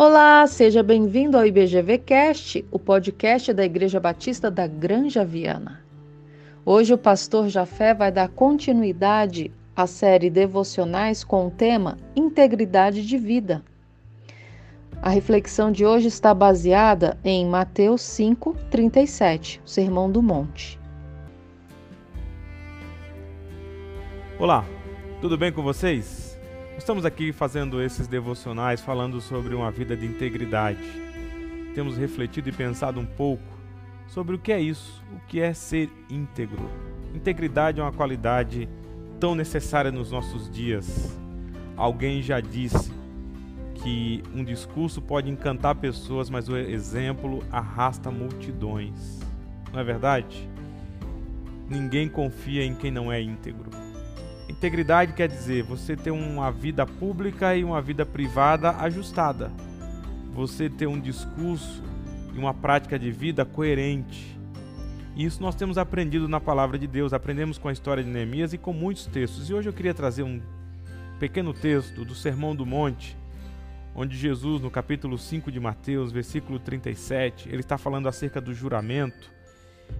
Olá, seja bem-vindo ao IBGV Cast, o podcast da Igreja Batista da Granja Viana. Hoje o pastor Jafé vai dar continuidade à série Devocionais com o tema Integridade de Vida. A reflexão de hoje está baseada em Mateus 5, 37, o Sermão do Monte. Olá, tudo bem com vocês? Estamos aqui fazendo esses devocionais falando sobre uma vida de integridade. Temos refletido e pensado um pouco sobre o que é isso, o que é ser íntegro. Integridade é uma qualidade tão necessária nos nossos dias. Alguém já disse que um discurso pode encantar pessoas, mas o exemplo arrasta multidões. Não é verdade? Ninguém confia em quem não é íntegro. Integridade quer dizer você ter uma vida pública e uma vida privada ajustada. Você ter um discurso e uma prática de vida coerente. E isso nós temos aprendido na palavra de Deus, aprendemos com a história de Neemias e com muitos textos. E hoje eu queria trazer um pequeno texto do Sermão do Monte, onde Jesus, no capítulo 5 de Mateus, versículo 37, ele está falando acerca do juramento.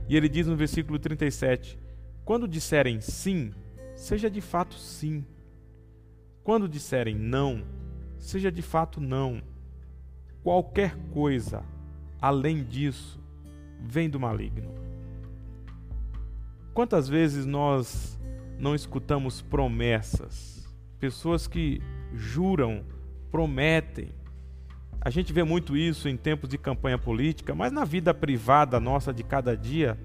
E ele diz no versículo 37: Quando disserem sim, seja de fato sim. Quando disserem não, seja de fato não. Qualquer coisa além disso vem do maligno. Quantas vezes nós não escutamos promessas? Pessoas que juram, prometem. A gente vê muito isso em tempos de campanha política, mas na vida privada nossa de cada dia,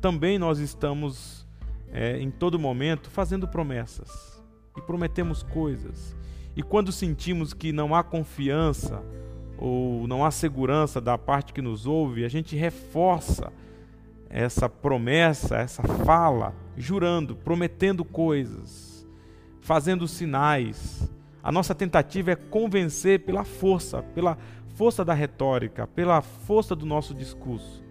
também nós estamos é, em todo momento fazendo promessas e prometemos coisas. E quando sentimos que não há confiança ou não há segurança da parte que nos ouve, a gente reforça essa promessa, essa fala, jurando, prometendo coisas, fazendo sinais. A nossa tentativa é convencer pela força, pela força da retórica, pela força do nosso discurso.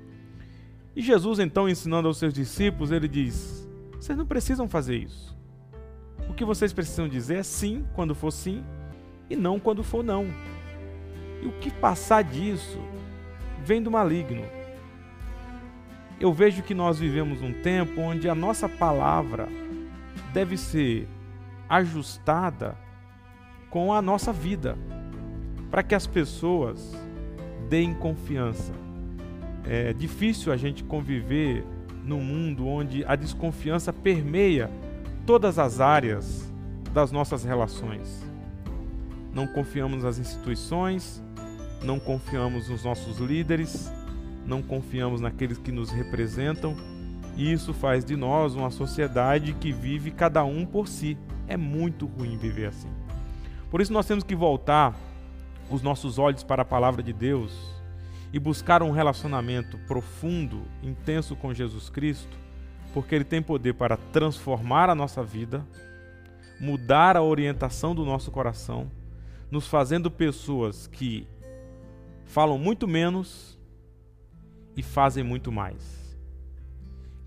E Jesus, então, ensinando aos seus discípulos, ele diz: vocês não precisam fazer isso. O que vocês precisam dizer é sim quando for sim e não quando for não. E o que passar disso vem do maligno. Eu vejo que nós vivemos um tempo onde a nossa palavra deve ser ajustada com a nossa vida, para que as pessoas deem confiança. É difícil a gente conviver num mundo onde a desconfiança permeia todas as áreas das nossas relações. Não confiamos nas instituições, não confiamos nos nossos líderes, não confiamos naqueles que nos representam, e isso faz de nós uma sociedade que vive cada um por si. É muito ruim viver assim. Por isso nós temos que voltar os nossos olhos para a palavra de Deus e buscar um relacionamento profundo, intenso com Jesus Cristo, porque Ele tem poder para transformar a nossa vida, mudar a orientação do nosso coração, nos fazendo pessoas que falam muito menos e fazem muito mais.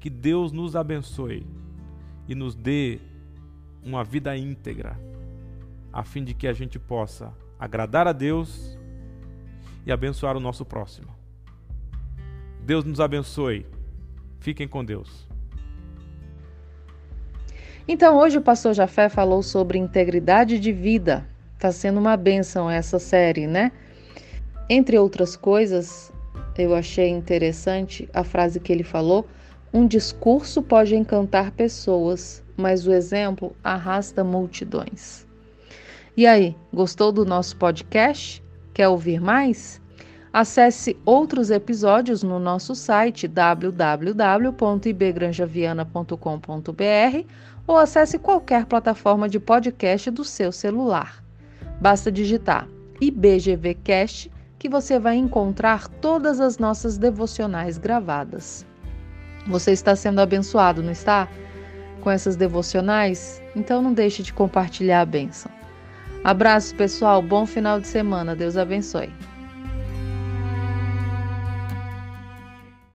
Que Deus nos abençoe e nos dê uma vida íntegra, a fim de que a gente possa agradar a Deus e abençoar o nosso próximo. Deus nos abençoe. Fiquem com Deus. Então, hoje o pastor Jafé falou sobre integridade de vida. Está sendo uma bênção essa série, né? Entre outras coisas, eu achei interessante a frase que ele falou: um discurso pode encantar pessoas, mas o exemplo arrasta multidões. E aí, gostou do nosso podcast? Quer ouvir mais? Acesse outros episódios no nosso site www.ibgranjaviana.com.br ou acesse qualquer plataforma de podcast do seu celular. Basta digitar IBGVcast que você vai encontrar todas as nossas devocionais gravadas. Você está sendo abençoado, não está? Com essas devocionais? Então não deixe de compartilhar a bênção. Abraço, pessoal. Bom final de semana. Deus abençoe.